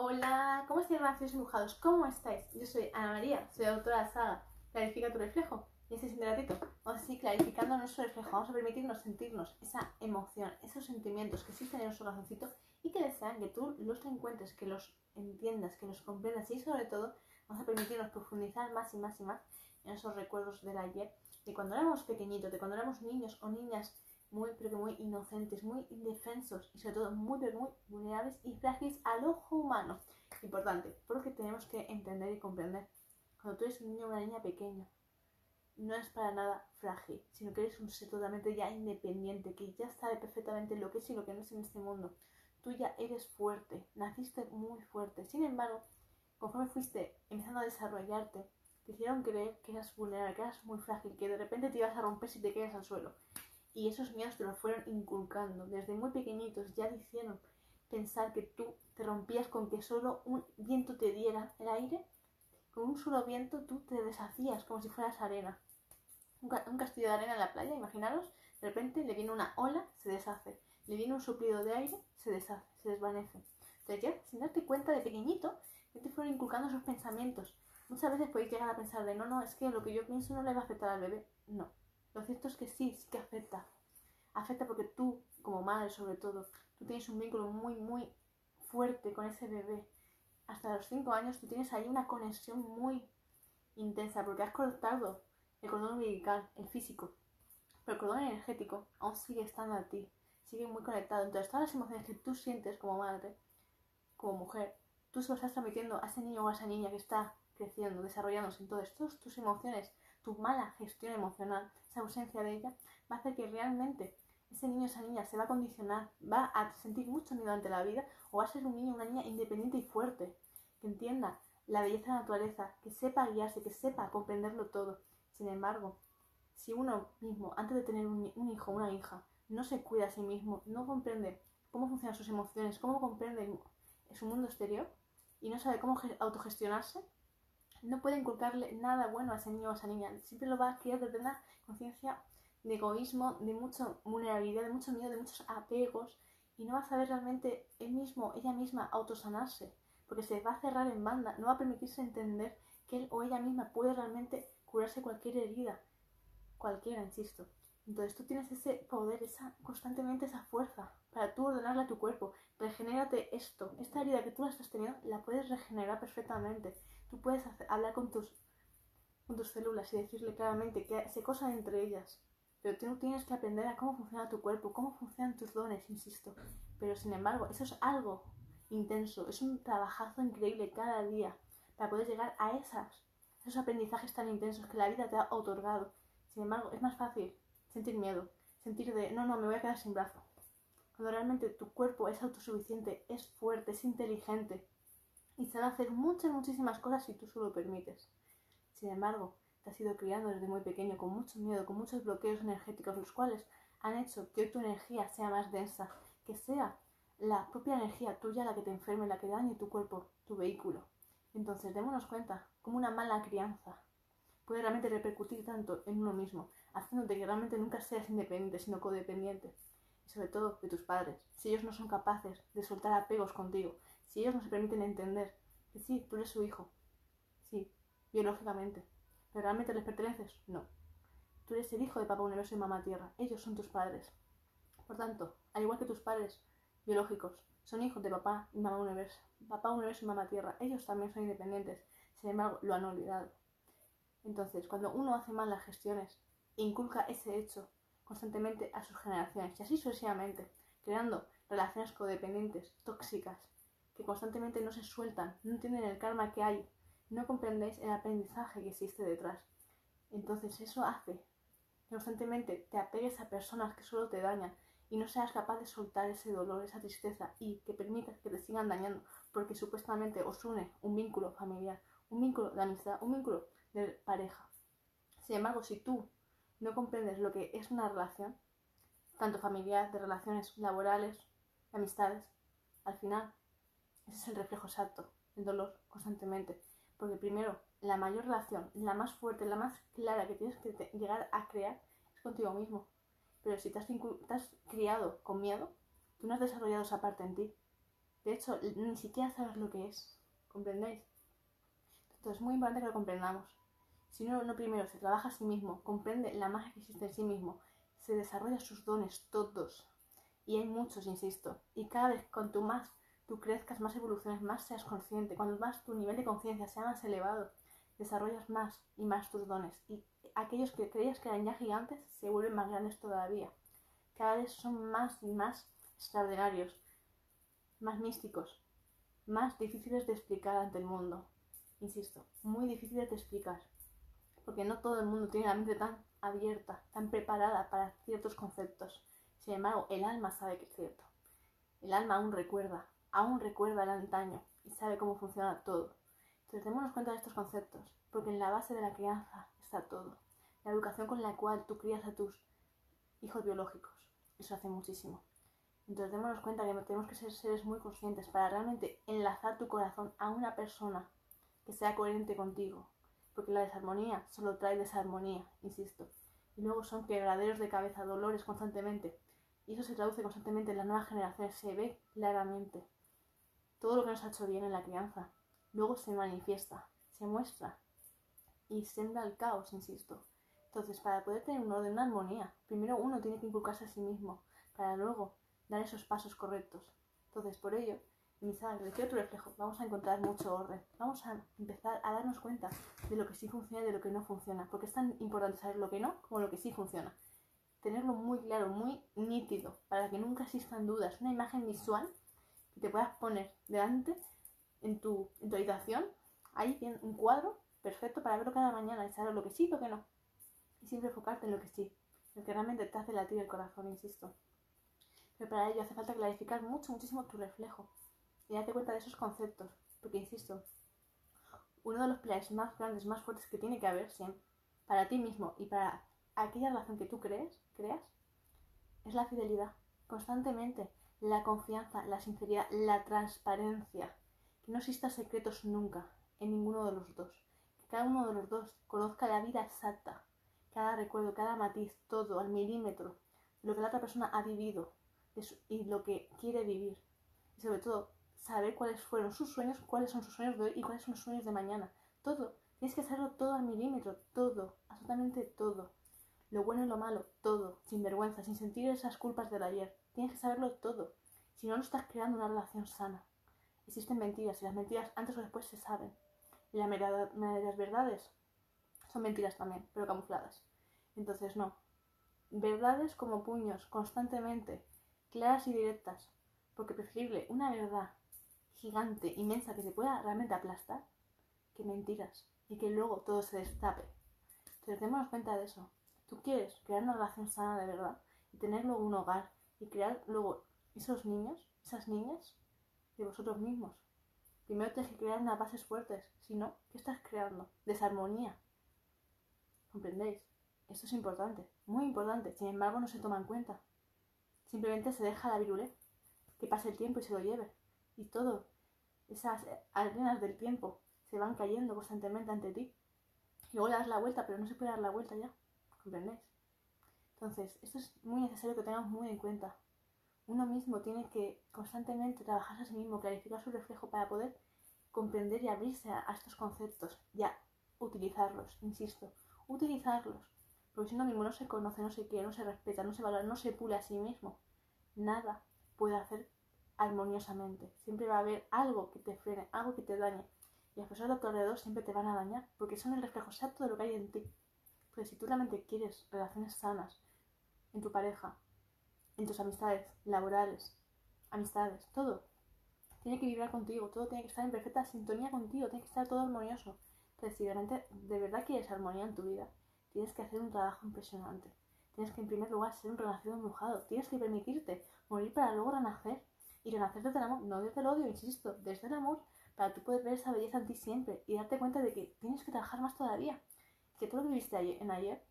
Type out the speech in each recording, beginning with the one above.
Hola, ¿cómo estáis, Raciosos Dibujados? ¿Cómo estáis? Yo soy Ana María, soy autora de la saga Clarifica tu reflejo. Y este es un ratito vamos a seguir clarificando nuestro reflejo. Vamos a permitirnos sentirnos esa emoción, esos sentimientos que existen en nuestro corazoncito y que desean que tú los encuentres, que los entiendas, que los comprendas y sobre todo vamos a permitirnos profundizar más y más y más en esos recuerdos del ayer, de cuando éramos pequeñitos, de cuando éramos niños o niñas muy, pero que muy inocentes, muy indefensos y sobre todo muy, pero muy vulnerables y frágiles al ojo humano. Importante, porque tenemos que entender y comprender. Cuando tú eres un niño o una niña pequeña, no es para nada frágil, sino que eres un ser totalmente ya independiente, que ya sabe perfectamente lo que es y lo que no es en este mundo. Tú ya eres fuerte, naciste muy fuerte. Sin embargo, conforme fuiste empezando a desarrollarte, te hicieron creer que eras vulnerable, que eras muy frágil, que de repente te ibas a romper si te quedas al suelo. Y esos miedos te los fueron inculcando. Desde muy pequeñitos ya te hicieron pensar que tú te rompías con que solo un viento te diera el aire. Con un solo viento tú te deshacías como si fueras arena. Un, castillo de arena en la playa, imaginaros, de repente le viene una ola, se deshace. Le viene un suplido de aire, se deshace, se desvanece. Entonces sin darte cuenta de pequeñito, ya te fueron inculcando esos pensamientos. Muchas veces podéis llegar a pensar de no, no, es que lo que yo pienso no le va a afectar al bebé. No, lo cierto es que sí, sí que afecta. Afecta porque tú, como madre sobre todo, tú tienes un vínculo muy, muy fuerte con ese bebé. Hasta los 5 años tú tienes ahí una conexión muy intensa porque has cortado el cordón umbilical, el físico. Pero el cordón energético aún sigue estando a ti, sigue muy conectado. Entonces todas las emociones que tú sientes como madre, como mujer, tú se lo estás transmitiendo a ese niño o a esa niña que está creciendo, desarrollándose. Entonces todas tus emociones tu mala gestión emocional, esa ausencia de ella, va a hacer que realmente ese niño o esa niña se va a condicionar, va a sentir mucho miedo ante la vida o va a ser un niño o una niña independiente y fuerte, que entienda la belleza de la naturaleza, que sepa guiarse, que sepa comprenderlo todo. Sin embargo, si uno mismo, antes de tener un, hijo o una hija, no se cuida a sí mismo, no comprende cómo funcionan sus emociones, cómo comprende su mundo exterior y no sabe cómo autogestionarse, no puede inculcarle nada bueno a ese niño o a esa niña. Siempre lo va a criar desde una conciencia de egoísmo, de mucha vulnerabilidad, de mucho miedo, de muchos apegos y no va a saber realmente él mismo, ella misma, autosanarse, porque se va a cerrar en banda, no va a permitirse entender que él o ella misma puede realmente curarse cualquier herida, cualquiera, insisto. Entonces tú tienes ese poder, esa constantemente esa fuerza para tú ordenarle a tu cuerpo, regenérate esto, esta herida que tú la estás teniendo, la puedes regenerar perfectamente. Tú puedes hablar con tus, con tus células y decirle claramente que se cosa entre ellas. Pero tú tienes que aprender a cómo funciona tu cuerpo, cómo funcionan tus dones, insisto. Pero sin embargo, eso es algo intenso, es un trabajazo increíble cada día para poder llegar a esas, esos aprendizajes tan intensos que la vida te ha otorgado. Sin embargo, es más fácil sentir miedo, sentir de, no, no, me voy a quedar sin brazo. Cuando realmente tu cuerpo es autosuficiente, es fuerte, es inteligente, y sabe hacer muchas, muchísimas cosas si tú solo lo permites. Sin embargo, te has ido criando desde muy pequeño con mucho miedo, con muchos bloqueos energéticos, los cuales han hecho que hoy tu energía sea más densa, que sea la propia energía tuya la que te enferme, la que dañe tu cuerpo, tu vehículo. Entonces, démonos cuenta cómo una mala crianza puede realmente repercutir tanto en uno mismo, haciéndote que realmente nunca seas independiente, sino codependiente. Y sobre todo de tus padres. Si ellos no son capaces de soltar apegos contigo, si ellos no se permiten entender que sí, tú eres su hijo, sí, biológicamente, pero realmente les perteneces, no. Tú eres el hijo de Papá Universo y Mamá Tierra, ellos son tus padres. Por tanto, al igual que tus padres biológicos son hijos de Papá y Mamá Universo, Papá Universo y Mamá Tierra, ellos también son independientes, sin embargo, lo han olvidado. Entonces, cuando uno hace mal las gestiones e inculca ese hecho constantemente a sus generaciones y así sucesivamente, creando relaciones codependientes, tóxicas, que constantemente no se sueltan, no entienden el karma que hay, no comprendéis el aprendizaje que existe detrás. Entonces eso hace que constantemente te apegues a personas que solo te dañan y no seas capaz de soltar ese dolor, esa tristeza y que permitas que te sigan dañando porque supuestamente os une un vínculo familiar, un vínculo de amistad, un vínculo de pareja. Sin embargo, si tú no comprendes lo que es una relación, tanto familiar, de relaciones laborales, de amistades, al final ese es el reflejo exacto, el dolor constantemente. Porque primero, la mayor relación, la más fuerte, la más clara que tienes que llegar a crear es contigo mismo. Pero si te has, criado con miedo, tú no has desarrollado esa parte en ti. De hecho, ni siquiera sabes lo que es. ¿Comprendéis? Entonces es muy importante que lo comprendamos. Si uno no primero se trabaja a sí mismo, comprende la magia que existe en sí mismo, se desarrolla sus dones todos. Y hay muchos, insisto. Y cada vez cuanto más tú crezcas, más evoluciones, más seas consciente, cuando más tu nivel de conciencia sea más elevado, desarrollas más y más tus dones. Y aquellos que creías que eran ya gigantes se vuelven más grandes todavía. Cada vez son más y más extraordinarios, más místicos, más difíciles de explicar ante el mundo. Insisto, muy difíciles de explicar. Porque no todo el mundo tiene la mente tan abierta, tan preparada para ciertos conceptos. Sin embargo, el alma sabe que es cierto. El alma aún recuerda, aún recuerda el antaño y sabe cómo funciona todo. Entonces, démonos cuenta de estos conceptos, porque en la base de la crianza está todo. La educación con la cual tú crías a tus hijos biológicos. Eso hace muchísimo. Entonces, démonos cuenta que tenemos que ser seres muy conscientes para realmente enlazar tu corazón a una persona que sea coherente contigo. Porque la desarmonía solo trae desarmonía, insisto. Y luego son quebraderos de cabeza, dolores constantemente. Y eso se traduce constantemente en las nuevas generaciones, se ve claramente. Todo lo que nos ha hecho bien en la crianza, luego se manifiesta, se muestra y senda al caos, insisto. Entonces, para poder tener un orden, una armonía, primero uno tiene que inculcarse a sí mismo, para luego dar esos pasos correctos. Entonces, por ello, en tu reflejo, vamos a encontrar mucho orden. Vamos a empezar a darnos cuenta de lo que sí funciona y de lo que no funciona, porque es tan importante saber lo que no como lo que sí funciona tenerlo muy claro, muy nítido, para que nunca existan dudas. Una imagen visual que te puedas poner delante en tu, en tu habitación, ahí bien un cuadro perfecto para verlo cada mañana y saber lo que sí y lo que no. Y siempre enfocarte en lo que sí, lo que realmente te hace latir el corazón, insisto. Pero para ello hace falta clarificar mucho, muchísimo tu reflejo y darte cuenta de esos conceptos, porque insisto, uno de los pilares más grandes, más fuertes que tiene que haber siempre, para ti mismo y para aquella relación que tú crees, creas, es la fidelidad. Constantemente, la confianza, la sinceridad, la transparencia. Que no exista secretos nunca en ninguno de los dos. Que cada uno de los dos conozca la vida exacta, cada recuerdo, cada matiz, todo al milímetro, lo que la otra persona ha vivido y lo que quiere vivir. Y sobre todo, saber cuáles fueron sus sueños, cuáles son sus sueños de hoy y cuáles son los sueños de mañana. Todo. Tienes que saberlo todo al milímetro, todo, absolutamente todo lo bueno y lo malo, todo, sin vergüenza, sin sentir esas culpas del ayer. Tienes que saberlo todo. Si no, no estás creando una relación sana. Existen mentiras y las mentiras antes o después se saben. Y las verdades son mentiras también, pero camufladas. Entonces, no. Verdades como puños, constantemente, claras y directas. Porque preferible una verdad gigante, inmensa, que se pueda realmente aplastar, que mentiras. Y que luego todo se destape. Entonces, démonos cuenta de eso. Tú quieres crear una relación sana de verdad y tener luego un hogar y crear luego esos niños, esas niñas de vosotros mismos. Primero tienes que crear unas bases fuertes, si no, ¿qué estás creando? Desarmonía. ¿Comprendéis? Esto es importante, muy importante, sin embargo no se toma en cuenta. Simplemente se deja la virulé, que pase el tiempo y se lo lleve. Y todo, esas arenas del tiempo se van cayendo constantemente ante ti. Y luego le das la vuelta, pero no se puede dar la vuelta ya. ¿Comprendéis? Entonces, esto es muy necesario que tengamos muy en cuenta. Uno mismo tiene que constantemente trabajar a sí mismo, clarificar su reflejo para poder comprender y abrirse a, estos conceptos y a utilizarlos, insisto, utilizarlos. Porque si uno mismo no se conoce, no se quiere, no se respeta, no se valora, no se pule a sí mismo, nada puede hacer armoniosamente. Siempre va a haber algo que te frene, algo que te dañe. Y las personas de tu alrededor siempre te van a dañar, porque son el reflejo exacto de lo que hay en ti si tú realmente quieres relaciones sanas en tu pareja, en tus amistades laborales, amistades, todo, tiene que vibrar contigo, todo tiene que estar en perfecta sintonía contigo, tiene que estar todo armonioso. Entonces, si realmente de verdad quieres armonía en tu vida, tienes que hacer un trabajo impresionante. Tienes que en primer lugar ser un renacido embrujado. Tienes que permitirte morir para luego renacer. Y renacer desde el amor, no desde el odio, insisto, desde el amor, para tú poder ver esa belleza en ti siempre y darte cuenta de que tienes que trabajar más todavía que todo lo que viviste en ayer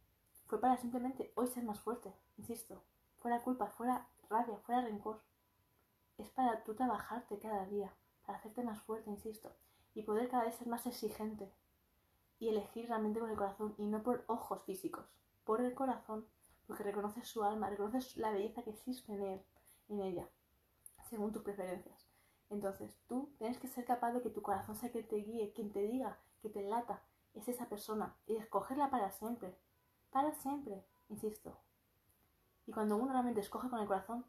fue para simplemente hoy ser más fuerte, insisto. Fuera culpa, fuera rabia, fuera rencor. Es para tú trabajarte cada día, para hacerte más fuerte, insisto, y poder cada vez ser más exigente y elegir realmente con el corazón y no por ojos físicos, por el corazón, porque reconoces su alma, reconoces la belleza que existe en él, en ella, según tus preferencias. Entonces, tú tienes que ser capaz de que tu corazón sea que te guíe, quien te diga, que te lata, es esa persona y escogerla para siempre. Para siempre, insisto. Y cuando uno realmente escoge con el corazón,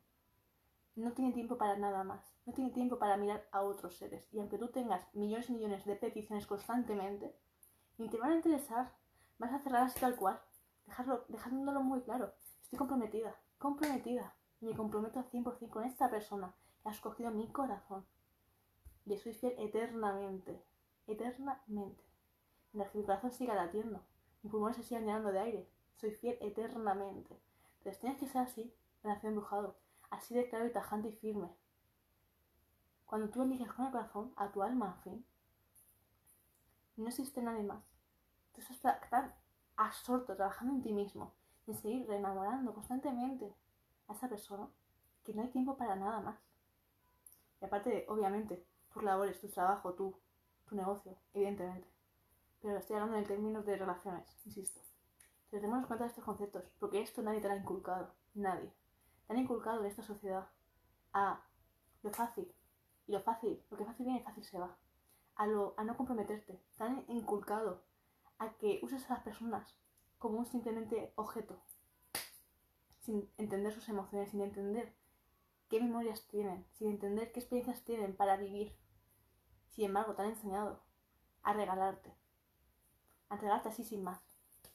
no tiene tiempo para nada más. No tiene tiempo para mirar a otros seres. Y aunque tú tengas millones y millones de peticiones constantemente, ni te van a interesar. Vas a cerrar así tal cual. Dejarlo, dejándolo muy claro. Estoy comprometida, comprometida. Y me comprometo al 100% con esta persona que ha escogido mi corazón. Y soy fiel eternamente. Eternamente. Mientras mi corazón siga latiendo. Mi pulmones se sigan llenando de aire. Soy fiel eternamente. Entonces tienes que ser así, relación embrujado. Así de claro y tajante y firme. Cuando tú eliges con el corazón a tu alma fin, no existe nadie más. Tú estás tan absorto trabajando en ti mismo, en seguir reenamorando constantemente a esa persona, que no hay tiempo para nada más. Y aparte, obviamente, tus labores, tu trabajo, tu negocio, evidentemente. Pero estoy hablando en términos de relaciones, insisto. Pero tenemos en cuenta estos conceptos, porque esto nadie te lo ha inculcado, nadie. Te han inculcado en esta sociedad a lo fácil, y lo fácil, lo que fácil viene, fácil se va. A, lo, a no comprometerte. Te han inculcado a que uses a las personas como un simplemente objeto, sin entender sus emociones, sin entender qué memorias tienen, sin entender qué experiencias tienen para vivir. Sin embargo, te han enseñado a regalarte, a entregarte así sin más,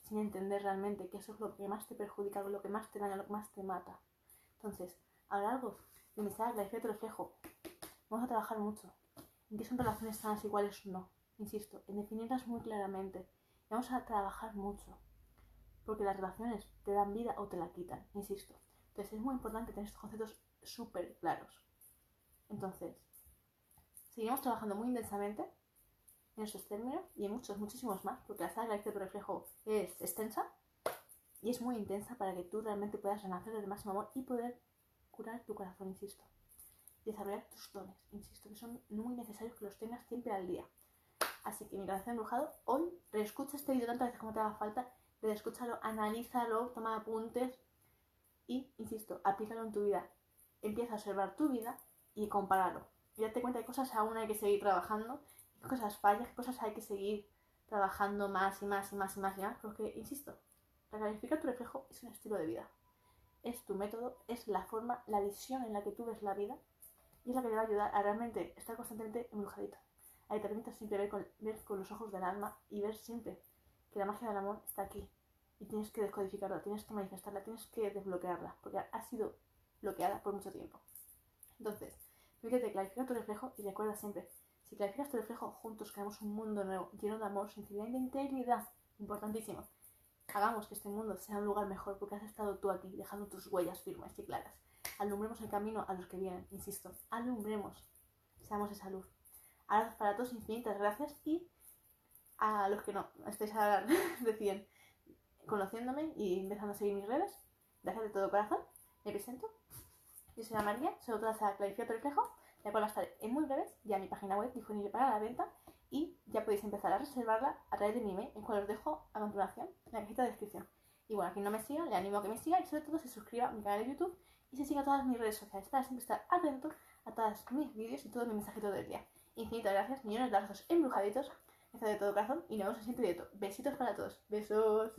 sin entender realmente que eso es lo que más te perjudica, lo que más te daña, lo que más te mata. Entonces, a lo largo de mi saga, de reflejo, vamos a trabajar mucho en qué son relaciones sanas iguales o no, insisto, en definirlas muy claramente. vamos a trabajar mucho, porque las relaciones te dan vida o te la quitan, insisto. Entonces es muy importante tener estos conceptos súper claros. Entonces, seguimos trabajando muy intensamente en esos términos y en muchos, muchísimos más, porque la saga de reflejo es extensa y es muy intensa para que tú realmente puedas renacer del máximo amor y poder curar tu corazón, insisto. Desarrollar tus dones, insisto, que son muy necesarios que los tengas siempre al día. Así que mi corazón embrujado, hoy reescucha este vídeo tantas veces como te haga falta, reescúchalo, analízalo, toma apuntes y, insisto, aplícalo en tu vida. Empieza a observar tu vida y compáralo. Y date cuenta que cosas aún hay que seguir trabajando, cosas fallas, qué cosas hay que seguir trabajando más y más y más y más y más, porque, insisto, Recalificar tu reflejo es un estilo de vida. Es tu método, es la forma, la visión en la que tú ves la vida y es la que te va a ayudar a realmente estar constantemente embrujadita. A que te permita siempre ver con, ver con los ojos del alma y ver siempre que la magia del amor está aquí. Y tienes que descodificarla, tienes que manifestarla, tienes que desbloquearla, porque ha sido bloqueada por mucho tiempo. Entonces, fíjate, clarifica tu reflejo y recuerda siempre, si clarificas tu reflejo, juntos creamos un mundo nuevo, lleno de amor, sinceridad y de integridad. Importantísimo. Hagamos que este mundo sea un lugar mejor porque has estado tú aquí, dejando tus huellas firmes y claras. Alumbremos el camino a los que vienen, insisto. Alumbremos. Seamos esa luz. Ahora para todos infinitas gracias y a los que no estéis ahora recién conociéndome y empezando a seguir mis redes, gracias de todo corazón. Me presento. Yo soy María, soy autora de Clarificar Reflejo, la cual va a estar en muy breves ya mi página web disponible para la venta y ya podéis empezar a reservarla a través de mi email, el cual os dejo a continuación en la cajita de descripción. Y bueno, a quien no me siga, le animo a que me siga y sobre todo se suscriba a mi canal de YouTube y se siga a todas mis redes sociales para siempre estar atento a todos mis vídeos y todo mi mensajito del día. Infinitas gracias, millones de abrazos embrujaditos, de todo corazón y nos vemos en el siguiente. Besitos para todos. Besos.